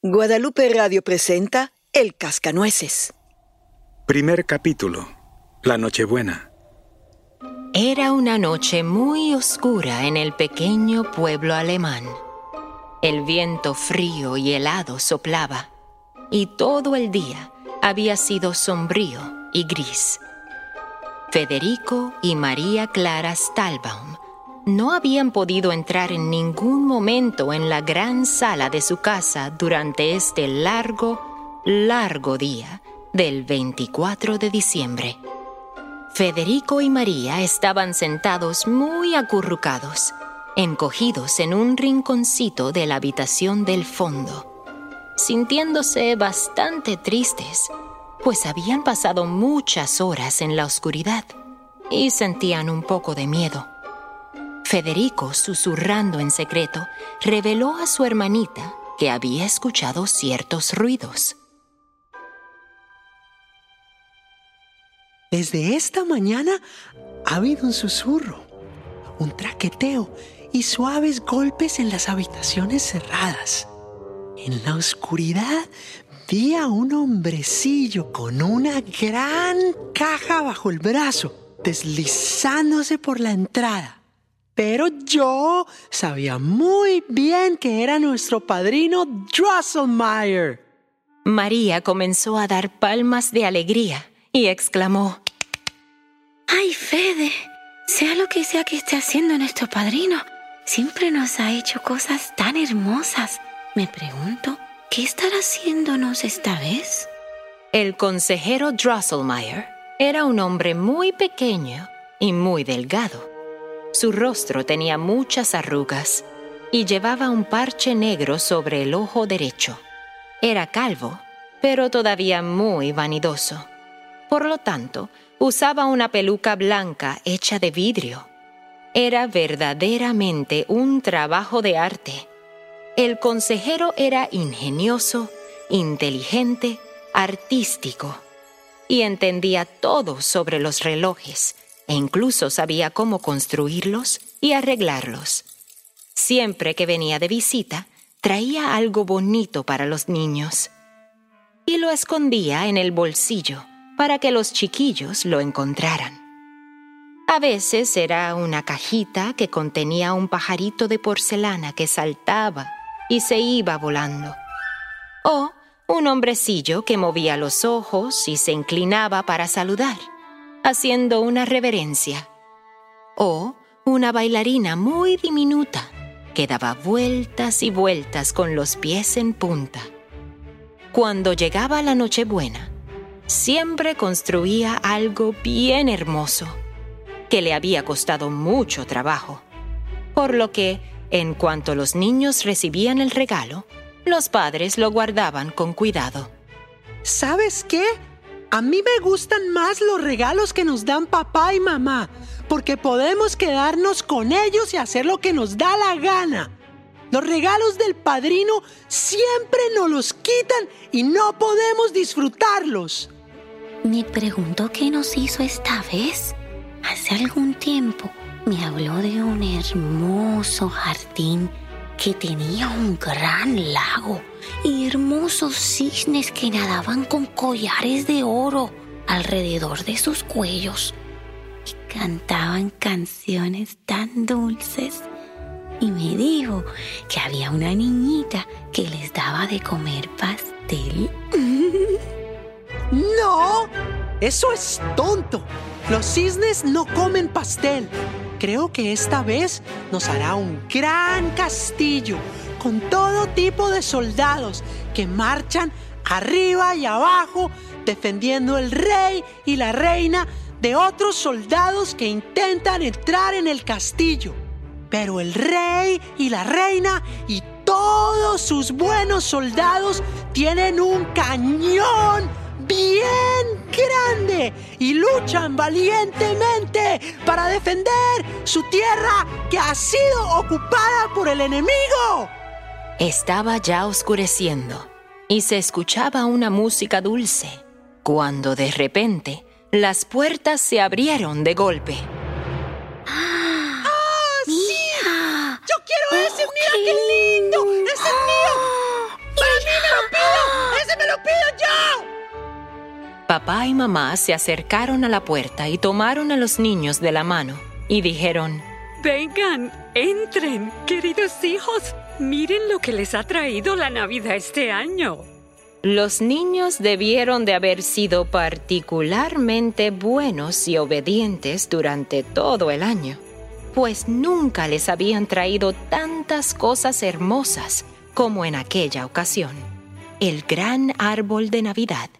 Guadalupe Radio presenta El Cascanueces. Primer capítulo. La Nochebuena. Era una noche muy oscura en el pequeño pueblo alemán. El viento frío y helado soplaba, y todo el día había sido sombrío y gris. Federico y María Clara Stahlbaum no habían podido entrar en ningún momento en la gran sala de su casa durante este largo, largo día del 24 de diciembre. Federico y María estaban sentados muy acurrucados, encogidos en un rinconcito de la habitación del fondo, sintiéndose bastante tristes, pues habían pasado muchas horas en la oscuridad y sentían un poco de miedo. Federico, susurrando en secreto, reveló a su hermanita que había escuchado ciertos ruidos. Desde esta mañana ha habido un susurro, un traqueteo y suaves golpes en las habitaciones cerradas. En la oscuridad vi a un hombrecillo con una gran caja bajo el brazo, deslizándose por la entrada. Pero yo sabía muy bien que era nuestro padrino Drosselmeyer. María comenzó a dar palmas de alegría y exclamó, ¡Ay, Fede! Sea lo que sea que esté haciendo nuestro padrino, siempre nos ha hecho cosas tan hermosas. Me pregunto, ¿qué estará haciéndonos esta vez? El consejero Drosselmeyer era un hombre muy pequeño y muy delgado. Su rostro tenía muchas arrugas y llevaba un parche negro sobre el ojo derecho. Era calvo, pero todavía muy vanidoso. Por lo tanto, usaba una peluca blanca hecha de vidrio. Era verdaderamente un trabajo de arte. El consejero era ingenioso, inteligente, artístico y entendía todo sobre los relojes e incluso sabía cómo construirlos y arreglarlos. Siempre que venía de visita, traía algo bonito para los niños y lo escondía en el bolsillo para que los chiquillos lo encontraran. A veces era una cajita que contenía un pajarito de porcelana que saltaba y se iba volando. O un hombrecillo que movía los ojos y se inclinaba para saludar haciendo una reverencia. O una bailarina muy diminuta que daba vueltas y vueltas con los pies en punta. Cuando llegaba la Nochebuena, siempre construía algo bien hermoso, que le había costado mucho trabajo, por lo que, en cuanto los niños recibían el regalo, los padres lo guardaban con cuidado. ¿Sabes qué? A mí me gustan más los regalos que nos dan papá y mamá, porque podemos quedarnos con ellos y hacer lo que nos da la gana. Los regalos del padrino siempre nos los quitan y no podemos disfrutarlos. Me pregunto qué nos hizo esta vez. Hace algún tiempo me habló de un hermoso jardín que tenía un gran lago y hermosos cisnes que nadaban con collares de oro alrededor de sus cuellos y cantaban canciones tan dulces. Y me dijo que había una niñita que les daba de comer pastel. ¡No! Eso es tonto. Los cisnes no comen pastel. Creo que esta vez nos hará un gran castillo con todo tipo de soldados que marchan arriba y abajo defendiendo el rey y la reina de otros soldados que intentan entrar en el castillo. Pero el rey y la reina y todos sus buenos soldados tienen un cañón bien grande y luchan valientemente para defender su tierra que ha sido ocupada por el enemigo. Estaba ya oscureciendo y se escuchaba una música dulce, cuando de repente las puertas se abrieron de golpe. Papá y mamá se acercaron a la puerta y tomaron a los niños de la mano y dijeron, Vengan, entren, queridos hijos, miren lo que les ha traído la Navidad este año. Los niños debieron de haber sido particularmente buenos y obedientes durante todo el año, pues nunca les habían traído tantas cosas hermosas como en aquella ocasión. El gran árbol de Navidad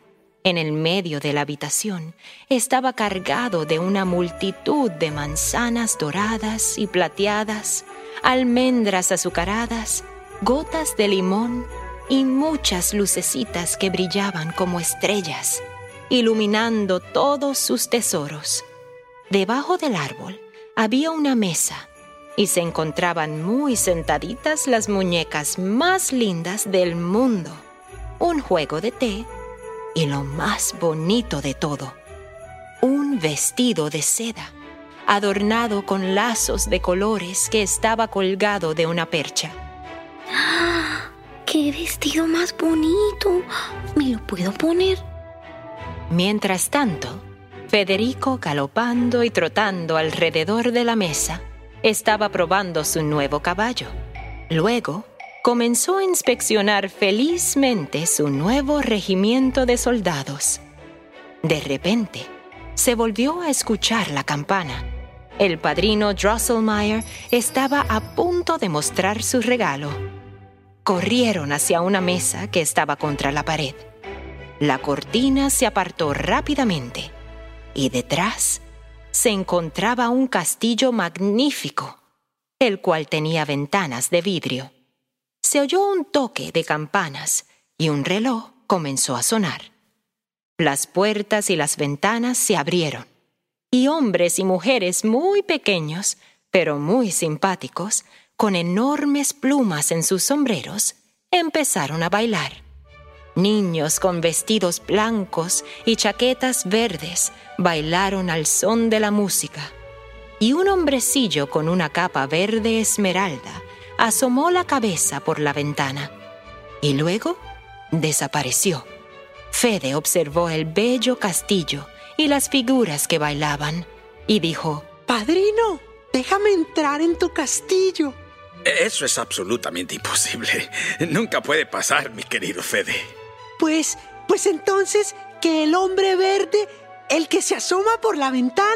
en el medio de la habitación estaba cargado de una multitud de manzanas doradas y plateadas, almendras azucaradas, gotas de limón y muchas lucecitas que brillaban como estrellas, iluminando todos sus tesoros. Debajo del árbol había una mesa y se encontraban muy sentaditas las muñecas más lindas del mundo, un juego de té y lo más bonito de todo, un vestido de seda, adornado con lazos de colores que estaba colgado de una percha. ¡Qué vestido más bonito! ¿Me lo puedo poner? Mientras tanto, Federico, galopando y trotando alrededor de la mesa, estaba probando su nuevo caballo. Luego, comenzó a inspeccionar felizmente su nuevo regimiento de soldados. De repente, se volvió a escuchar la campana. El padrino Drosselmeyer estaba a punto de mostrar su regalo. Corrieron hacia una mesa que estaba contra la pared. La cortina se apartó rápidamente y detrás se encontraba un castillo magnífico, el cual tenía ventanas de vidrio se oyó un toque de campanas y un reloj comenzó a sonar. Las puertas y las ventanas se abrieron y hombres y mujeres muy pequeños, pero muy simpáticos, con enormes plumas en sus sombreros, empezaron a bailar. Niños con vestidos blancos y chaquetas verdes bailaron al son de la música. Y un hombrecillo con una capa verde esmeralda asomó la cabeza por la ventana y luego desapareció. Fede observó el bello castillo y las figuras que bailaban y dijo, Padrino, déjame entrar en tu castillo. Eso es absolutamente imposible. Nunca puede pasar, mi querido Fede. Pues, pues entonces, que el hombre verde, el que se asoma por la ventana,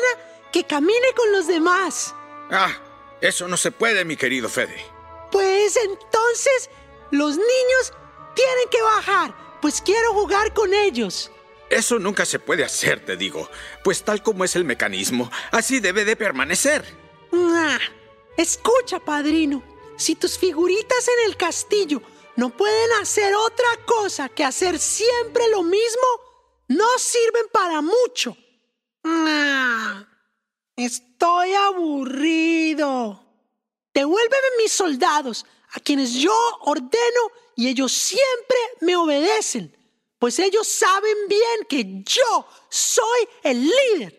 que camine con los demás. Ah, eso no se puede, mi querido Fede. Pues entonces los niños tienen que bajar, pues quiero jugar con ellos. Eso nunca se puede hacer, te digo, pues tal como es el mecanismo, así debe de permanecer. Ah, escucha, padrino, si tus figuritas en el castillo no pueden hacer otra cosa que hacer siempre lo mismo, no sirven para mucho. Ah, estoy aburrido. Devuélveme mis soldados, a quienes yo ordeno y ellos siempre me obedecen, pues ellos saben bien que yo soy el líder.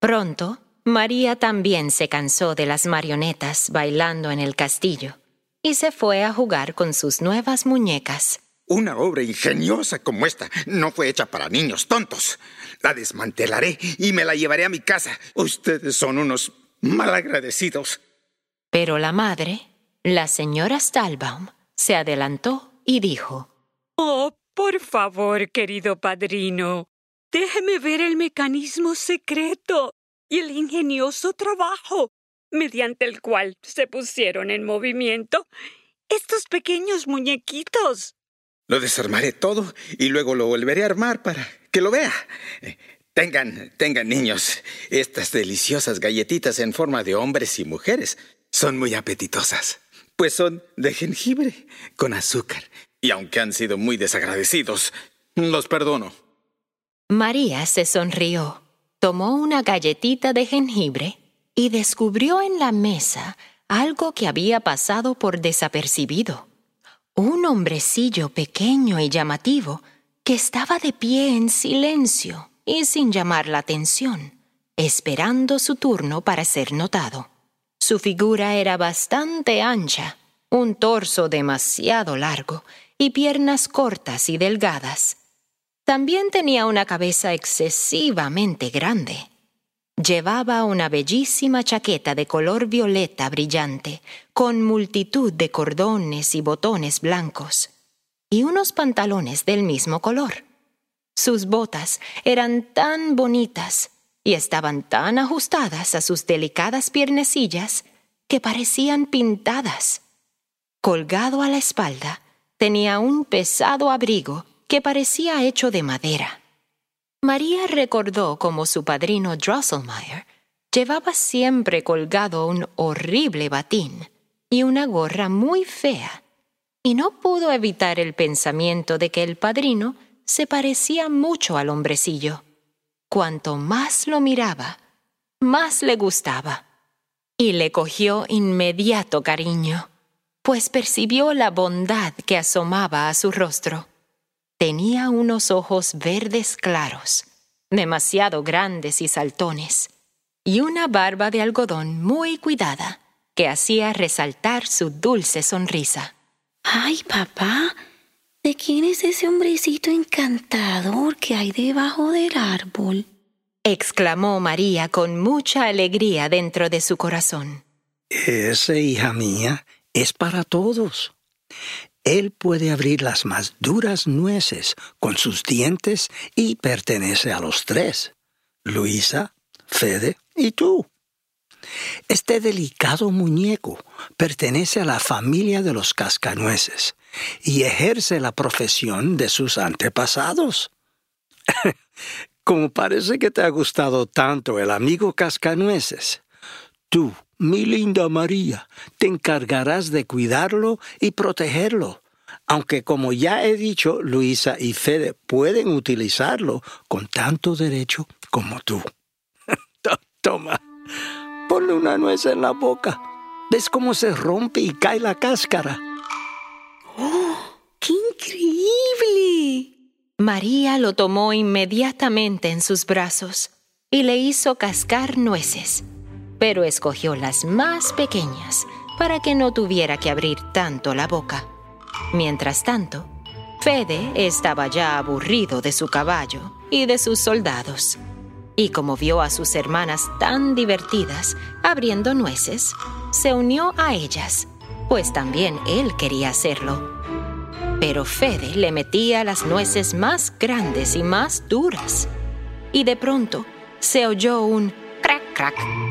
Pronto, María también se cansó de las marionetas bailando en el castillo y se fue a jugar con sus nuevas muñecas. Una obra ingeniosa como esta no fue hecha para niños tontos. La desmantelaré y me la llevaré a mi casa. Ustedes son unos malagradecidos. Pero la madre, la señora Stahlbaum, se adelantó y dijo, Oh, por favor, querido padrino, déjeme ver el mecanismo secreto y el ingenioso trabajo mediante el cual se pusieron en movimiento estos pequeños muñequitos. Lo desarmaré todo y luego lo volveré a armar para que lo vea. Eh, tengan, tengan niños, estas deliciosas galletitas en forma de hombres y mujeres son muy apetitosas, pues son de jengibre con azúcar. Y aunque han sido muy desagradecidos, los perdono. María se sonrió, tomó una galletita de jengibre y descubrió en la mesa algo que había pasado por desapercibido. Un hombrecillo pequeño y llamativo que estaba de pie en silencio y sin llamar la atención, esperando su turno para ser notado. Su figura era bastante ancha, un torso demasiado largo y piernas cortas y delgadas. También tenía una cabeza excesivamente grande. Llevaba una bellísima chaqueta de color violeta brillante, con multitud de cordones y botones blancos, y unos pantalones del mismo color. Sus botas eran tan bonitas y estaban tan ajustadas a sus delicadas piernecillas que parecían pintadas. Colgado a la espalda, tenía un pesado abrigo que parecía hecho de madera. María recordó cómo su padrino Drosselmeyer llevaba siempre colgado un horrible batín y una gorra muy fea, y no pudo evitar el pensamiento de que el padrino se parecía mucho al hombrecillo. Cuanto más lo miraba, más le gustaba, y le cogió inmediato cariño, pues percibió la bondad que asomaba a su rostro. Tenía unos ojos verdes claros, demasiado grandes y saltones, y una barba de algodón muy cuidada que hacía resaltar su dulce sonrisa. Ay, papá, ¿de quién es ese hombrecito encantador que hay debajo del árbol? exclamó María con mucha alegría dentro de su corazón. Ese, hija mía, es para todos. Él puede abrir las más duras nueces con sus dientes y pertenece a los tres, Luisa, Fede y tú. Este delicado muñeco pertenece a la familia de los cascanueces y ejerce la profesión de sus antepasados. Como parece que te ha gustado tanto el amigo cascanueces, tú mi linda María, te encargarás de cuidarlo y protegerlo, aunque como ya he dicho, Luisa y Fede pueden utilizarlo con tanto derecho como tú. Toma, ponle una nuez en la boca. ¿Ves cómo se rompe y cae la cáscara? ¡Oh, qué increíble! María lo tomó inmediatamente en sus brazos y le hizo cascar nueces pero escogió las más pequeñas para que no tuviera que abrir tanto la boca. Mientras tanto, Fede estaba ya aburrido de su caballo y de sus soldados, y como vio a sus hermanas tan divertidas abriendo nueces, se unió a ellas, pues también él quería hacerlo. Pero Fede le metía las nueces más grandes y más duras, y de pronto se oyó un crack crack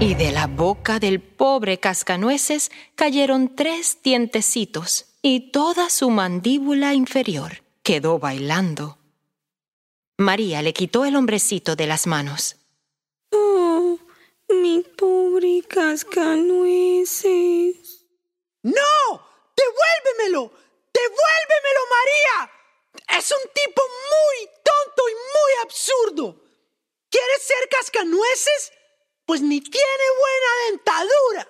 y de la boca del pobre cascanueces cayeron tres dientecitos y toda su mandíbula inferior quedó bailando. María le quitó el hombrecito de las manos. Oh, mi pobre cascanueces. ¡No! ¡Devuélvemelo! ¡Devuélvemelo, María! Es un tipo muy tonto y muy absurdo. ¿Quieres ser cascanueces? pues ni tiene buena dentadura.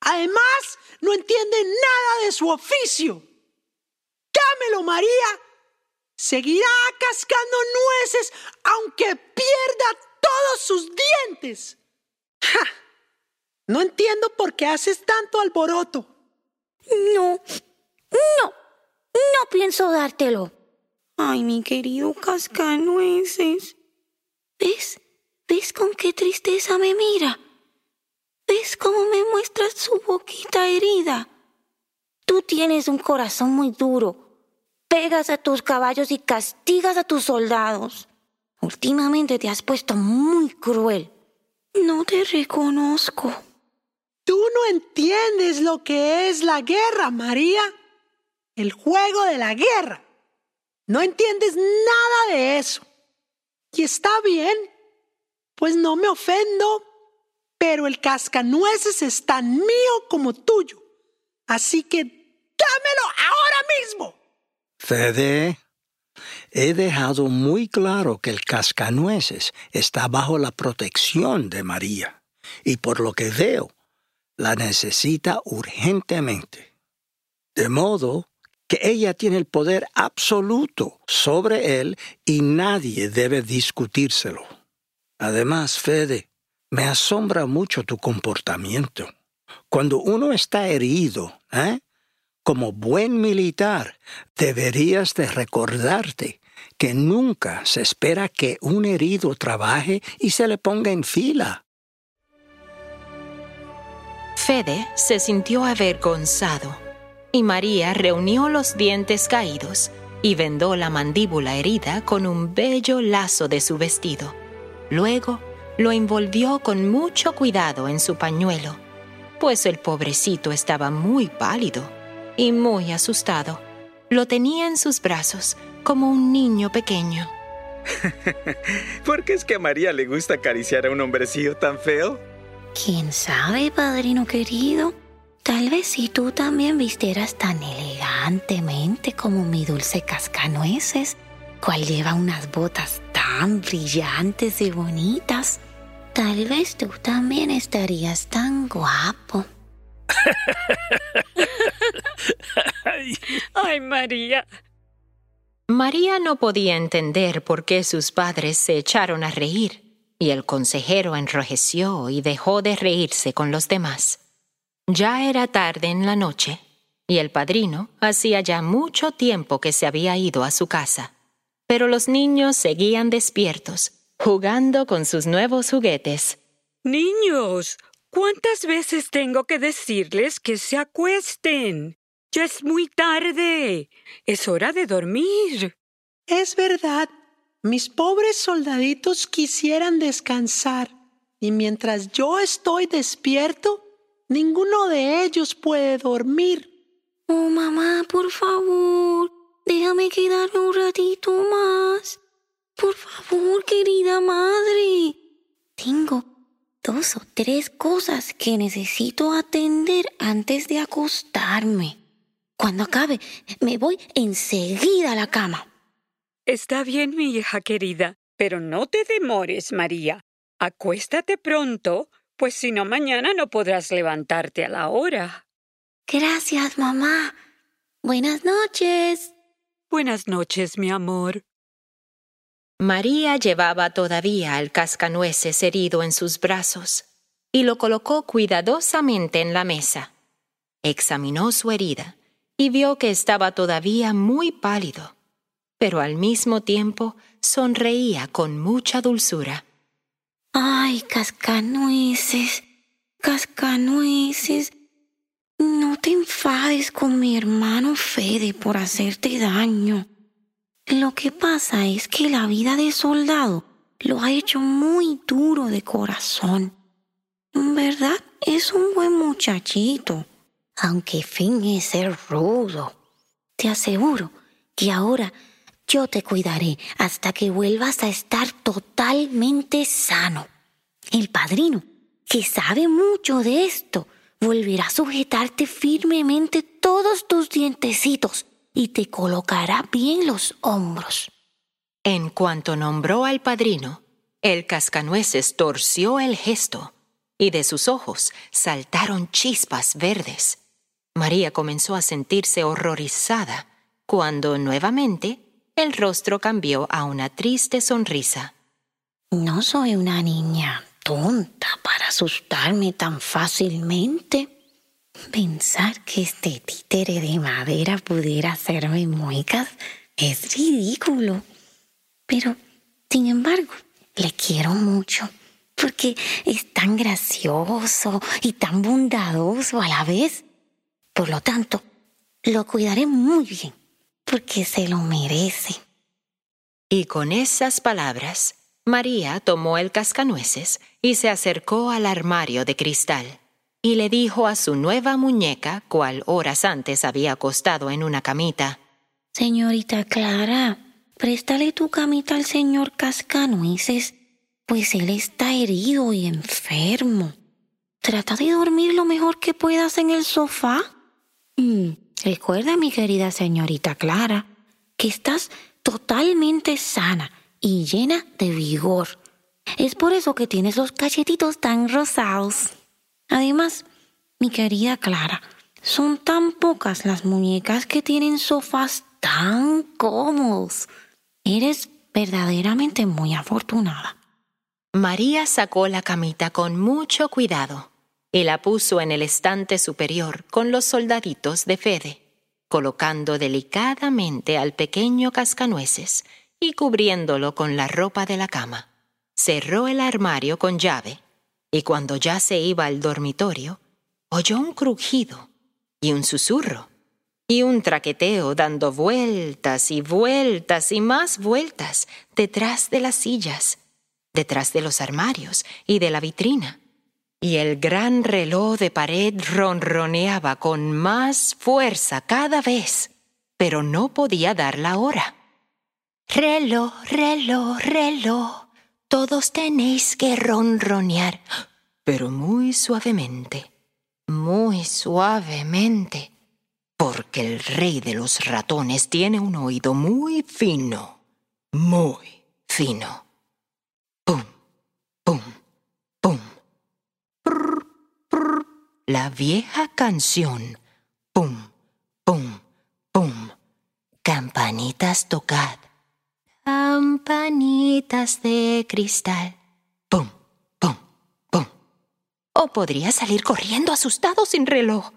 Además, no entiende nada de su oficio. Dámelo, María. Seguirá cascando nueces aunque pierda todos sus dientes. No entiendo por qué haces tanto alboroto. No, no, no pienso dártelo. Ay, mi querido cascanueces. ¿Ves? ¿Ves con qué tristeza me mira? ¿Ves cómo me muestra su boquita herida? Tú tienes un corazón muy duro. Pegas a tus caballos y castigas a tus soldados. Últimamente te has puesto muy cruel. No te reconozco. Tú no entiendes lo que es la guerra, María. El juego de la guerra. No entiendes nada de eso. Y está bien. Pues no me ofendo, pero el cascanueces es tan mío como tuyo. Así que dámelo ahora mismo. Fede, he dejado muy claro que el cascanueces está bajo la protección de María, y por lo que veo, la necesita urgentemente. De modo que ella tiene el poder absoluto sobre él y nadie debe discutírselo. Además, Fede, me asombra mucho tu comportamiento. Cuando uno está herido, ¿eh? como buen militar, deberías de recordarte que nunca se espera que un herido trabaje y se le ponga en fila. Fede se sintió avergonzado y María reunió los dientes caídos y vendó la mandíbula herida con un bello lazo de su vestido. Luego lo envolvió con mucho cuidado en su pañuelo, pues el pobrecito estaba muy pálido y muy asustado. Lo tenía en sus brazos como un niño pequeño. ¿Por qué es que a María le gusta acariciar a un hombrecillo tan feo? ¿Quién sabe, padrino querido? Tal vez si tú también vistieras tan elegantemente como mi dulce cascanueces, cual lleva unas botas tan brillantes y bonitas, tal vez tú también estarías tan guapo. Ay, María. María no podía entender por qué sus padres se echaron a reír, y el consejero enrojeció y dejó de reírse con los demás. Ya era tarde en la noche, y el padrino hacía ya mucho tiempo que se había ido a su casa. Pero los niños seguían despiertos, jugando con sus nuevos juguetes. Niños, ¿cuántas veces tengo que decirles que se acuesten? Ya es muy tarde. Es hora de dormir. Es verdad. Mis pobres soldaditos quisieran descansar. Y mientras yo estoy despierto, Ninguno de ellos puede dormir. Oh, mamá, por favor, déjame quedarme un ratito más. Por favor, querida madre. Tengo dos o tres cosas que necesito atender antes de acostarme. Cuando acabe, me voy enseguida a la cama. Está bien, mi hija querida, pero no te demores, María. Acuéstate pronto pues si no, mañana no podrás levantarte a la hora. Gracias, mamá. Buenas noches. Buenas noches, mi amor. María llevaba todavía al cascanueces herido en sus brazos y lo colocó cuidadosamente en la mesa. Examinó su herida y vio que estaba todavía muy pálido, pero al mismo tiempo sonreía con mucha dulzura. Ay, cascanueces, cascanueces. No te enfades con mi hermano Fede por hacerte daño. Lo que pasa es que la vida de soldado lo ha hecho muy duro de corazón. En verdad es un buen muchachito, aunque finge ser rudo. Te aseguro que ahora yo te cuidaré hasta que vuelvas a estar totalmente sano. El padrino, que sabe mucho de esto, volverá a sujetarte firmemente todos tus dientecitos y te colocará bien los hombros. En cuanto nombró al padrino, el cascanueces torció el gesto y de sus ojos saltaron chispas verdes. María comenzó a sentirse horrorizada cuando nuevamente el rostro cambió a una triste sonrisa. No soy una niña tonta para asustarme tan fácilmente. Pensar que este títere de madera pudiera hacerme muecas es ridículo. Pero, sin embargo, le quiero mucho porque es tan gracioso y tan bondadoso a la vez. Por lo tanto, lo cuidaré muy bien porque se lo merece. Y con esas palabras, María tomó el cascanueces y se acercó al armario de cristal y le dijo a su nueva muñeca, cual horas antes había acostado en una camita, Señorita Clara, préstale tu camita al señor Cascanueces, pues él está herido y enfermo. Trata de dormir lo mejor que puedas en el sofá. Mm, Recuerda, mi querida señorita Clara, que estás totalmente sana y llena de vigor. Es por eso que tienes los cachetitos tan rosados. Además, mi querida Clara, son tan pocas las muñecas que tienen sofás tan cómodos. Eres verdaderamente muy afortunada. María sacó la camita con mucho cuidado y la puso en el estante superior con los soldaditos de Fede, colocando delicadamente al pequeño cascanueces y cubriéndolo con la ropa de la cama. Cerró el armario con llave y cuando ya se iba al dormitorio, oyó un crujido y un susurro y un traqueteo dando vueltas y vueltas y más vueltas detrás de las sillas, detrás de los armarios y de la vitrina. Y el gran reloj de pared ronroneaba con más fuerza cada vez, pero no podía dar la hora. Reloj, reloj, reloj, todos tenéis que ronronear, pero muy suavemente, muy suavemente porque el rey de los ratones tiene un oído muy fino, muy fino. Pum, pum, pum. Prr, prr. La vieja canción. Pum, pum, pum. Campanitas tocad. Campanitas de cristal. Pum, pum, pum. O podría salir corriendo asustado sin reloj.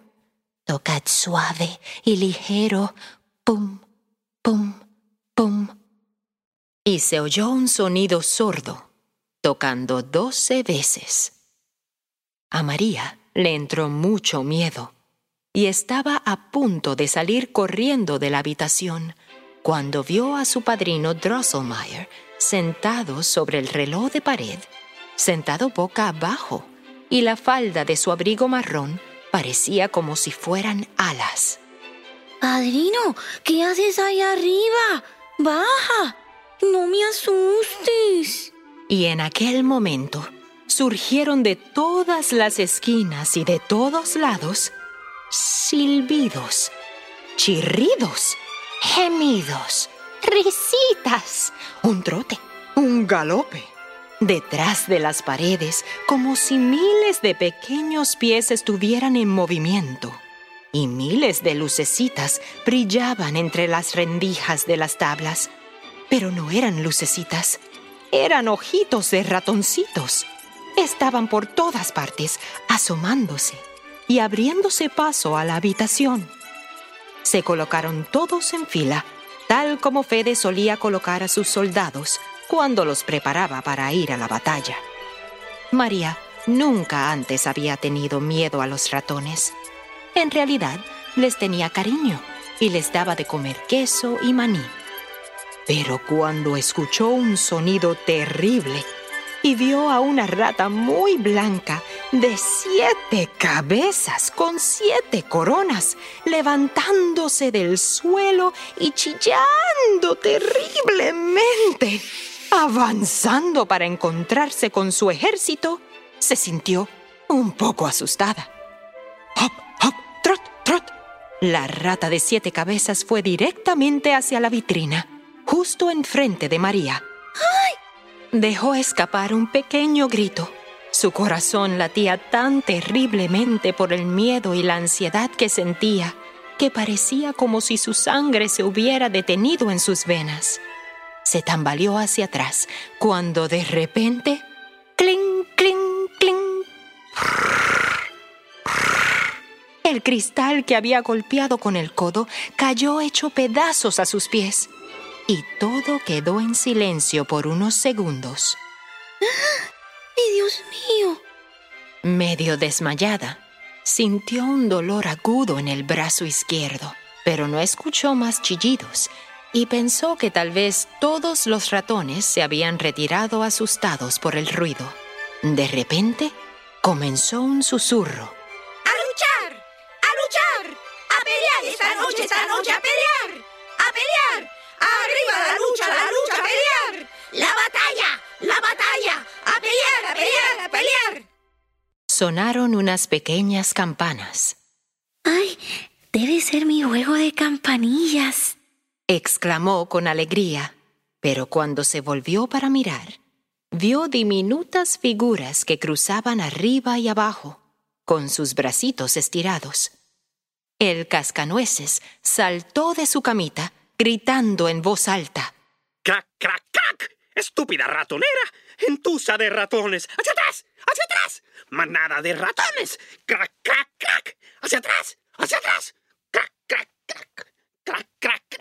Tocad suave y ligero, pum, pum, pum. Y se oyó un sonido sordo, tocando doce veces. A María le entró mucho miedo y estaba a punto de salir corriendo de la habitación cuando vio a su padrino Drosselmeyer sentado sobre el reloj de pared, sentado boca abajo, y la falda de su abrigo marrón Parecía como si fueran alas. Padrino, ¿qué haces ahí arriba? Baja, no me asustes. Y en aquel momento surgieron de todas las esquinas y de todos lados silbidos, chirridos, gemidos, risitas, un trote, un galope detrás de las paredes, como si miles de pequeños pies estuvieran en movimiento, y miles de lucecitas brillaban entre las rendijas de las tablas. Pero no eran lucecitas, eran ojitos de ratoncitos. Estaban por todas partes, asomándose y abriéndose paso a la habitación. Se colocaron todos en fila, tal como Fede solía colocar a sus soldados, cuando los preparaba para ir a la batalla. María nunca antes había tenido miedo a los ratones. En realidad, les tenía cariño y les daba de comer queso y maní. Pero cuando escuchó un sonido terrible y vio a una rata muy blanca de siete cabezas con siete coronas levantándose del suelo y chillando terriblemente, Avanzando para encontrarse con su ejército, se sintió un poco asustada. ¡Hop, hop, trot, trot! La rata de siete cabezas fue directamente hacia la vitrina, justo enfrente de María. ¡Ay! Dejó escapar un pequeño grito. Su corazón latía tan terriblemente por el miedo y la ansiedad que sentía que parecía como si su sangre se hubiera detenido en sus venas se tambaleó hacia atrás cuando de repente... ¡Cling, cling, cling! El cristal que había golpeado con el codo cayó hecho pedazos a sus pies y todo quedó en silencio por unos segundos. ¡Ay, Dios mío! Medio desmayada, sintió un dolor agudo en el brazo izquierdo, pero no escuchó más chillidos y pensó que tal vez todos los ratones se habían retirado asustados por el ruido. De repente, comenzó un susurro. ¡A luchar! ¡A luchar! ¡A pelear esta noche, esta noche! ¡A pelear! Pelear, a pelear! Sonaron unas pequeñas campanas. ¡Ay! Debe ser mi juego de campanillas exclamó con alegría, pero cuando se volvió para mirar, vio diminutas figuras que cruzaban arriba y abajo, con sus bracitos estirados. El cascanueces saltó de su camita, gritando en voz alta. ¡Crac, crac, crac! ¡Estúpida ratonera! ¡Entusa de ratones! ¡Hacia atrás! ¡Hacia atrás! ¡Manada de ratones! ¡Crac, crac, crac! ¡Hacia atrás! ¡Hacia atrás! ¡Crac, crac, crac! ¡Crac, crac, crac!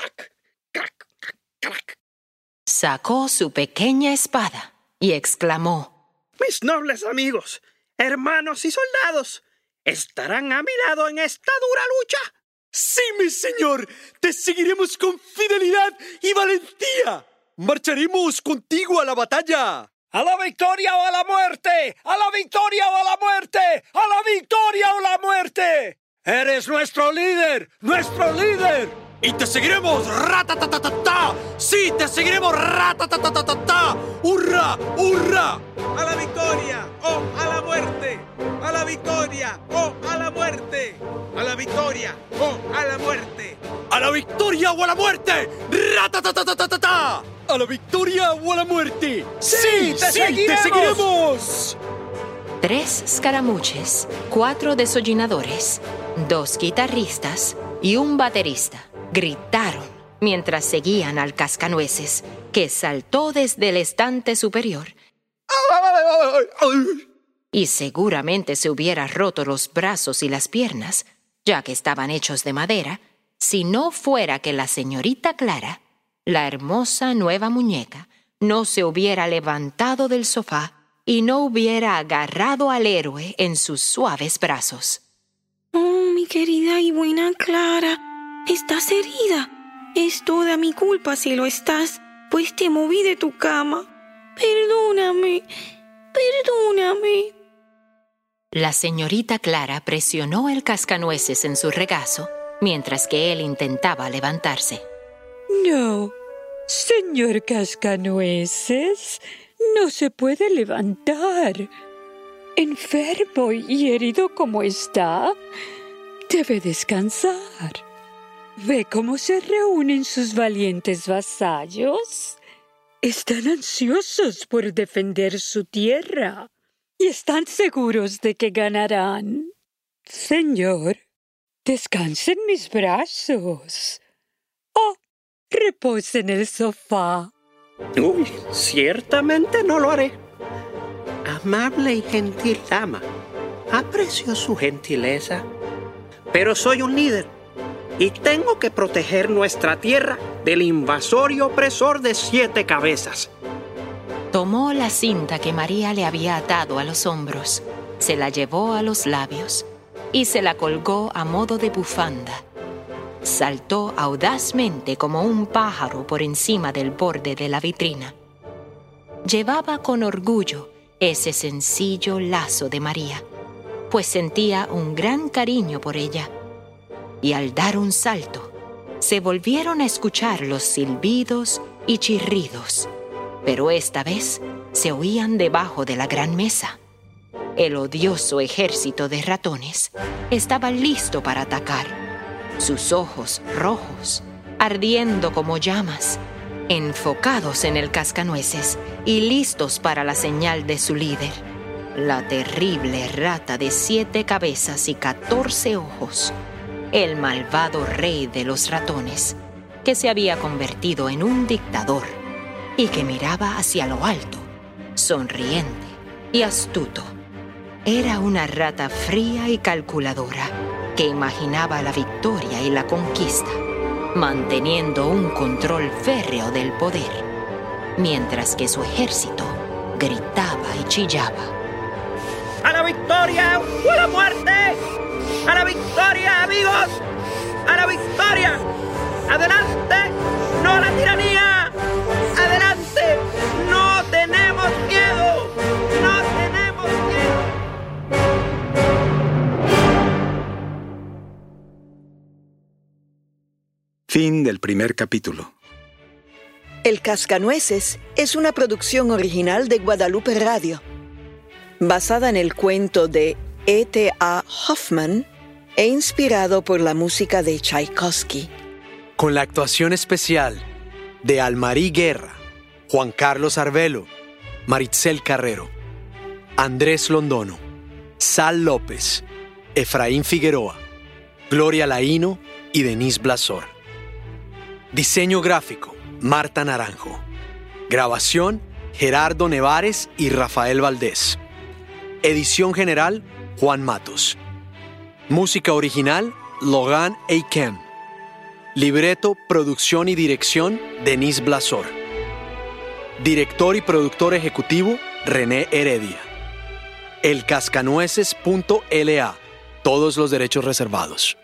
Sacó su pequeña espada y exclamó, Mis nobles amigos, hermanos y soldados, ¿estarán a mi lado en esta dura lucha? Sí, mi señor, te seguiremos con fidelidad y valentía. Marcharemos contigo a la batalla. ¡A la victoria o a la muerte! ¡A la victoria o a la muerte! ¡A la victoria o la muerte! Eres nuestro líder, nuestro líder. Y te seguiremos, ratatatatata. Sí, te seguiremos, ratatatatata. ¡Hurra, hurra! ¡A la victoria o a la muerte! ¡A la victoria o a la muerte! ¡A la victoria o a la muerte! ¡A la victoria o a la muerte! ¡Ratatatatata! ¡A la victoria o a la muerte! ¡Sí, te, seguiremos! te seguiremos! Tres escaramuches, cuatro desollinadores, dos guitarristas y un baterista gritaron mientras seguían al cascanueces, que saltó desde el estante superior y seguramente se hubiera roto los brazos y las piernas, ya que estaban hechos de madera, si no fuera que la señorita Clara la hermosa nueva muñeca no se hubiera levantado del sofá y no hubiera agarrado al héroe en sus suaves brazos. Oh, mi querida y buena Clara, estás herida. Es toda mi culpa si lo estás, pues te moví de tu cama. Perdóname, perdóname. La señorita Clara presionó el cascanueces en su regazo mientras que él intentaba levantarse. No, señor Cascanueces, no se puede levantar. Enfermo y herido como está, debe descansar. ¿Ve cómo se reúnen sus valientes vasallos? Están ansiosos por defender su tierra y están seguros de que ganarán. Señor, descanse en mis brazos. Oh, repose en el sofá. Uy, ciertamente no lo haré. Amable y gentil dama, aprecio su gentileza, pero soy un líder y tengo que proteger nuestra tierra del invasor y opresor de siete cabezas. Tomó la cinta que María le había atado a los hombros, se la llevó a los labios y se la colgó a modo de bufanda. Saltó audazmente como un pájaro por encima del borde de la vitrina. Llevaba con orgullo ese sencillo lazo de María, pues sentía un gran cariño por ella. Y al dar un salto, se volvieron a escuchar los silbidos y chirridos, pero esta vez se oían debajo de la gran mesa. El odioso ejército de ratones estaba listo para atacar, sus ojos rojos, ardiendo como llamas, enfocados en el cascanueces y listos para la señal de su líder, la terrible rata de siete cabezas y catorce ojos, el malvado rey de los ratones, que se había convertido en un dictador y que miraba hacia lo alto, sonriente y astuto. Era una rata fría y calculadora que imaginaba la victoria y la conquista, manteniendo un control férreo del poder, mientras que su ejército gritaba y chillaba. ¡A la victoria o a la muerte! ¡A la victoria, amigos! ¡A la victoria! ¡Adelante! ¡No a la tiranía! ¡Adelante! ¡No tenemos miedo! ¡No tenemos miedo! Fin del primer capítulo. El Cascanueces es una producción original de Guadalupe Radio, basada en el cuento de E.T.A. Hoffman e inspirado por la música de Tchaikovsky. Con la actuación especial de Almarí Guerra, Juan Carlos Arbelo, Maritzel Carrero, Andrés Londono, Sal López, Efraín Figueroa, Gloria Laíno y Denise Blasor. Diseño gráfico, Marta Naranjo. Grabación, Gerardo Nevares y Rafael Valdés. Edición general, Juan Matos. Música original, Logan Eikem. Libreto, producción y dirección, Denise Blasor. Director y productor ejecutivo, René Heredia. Elcascanueces.la. Todos los derechos reservados.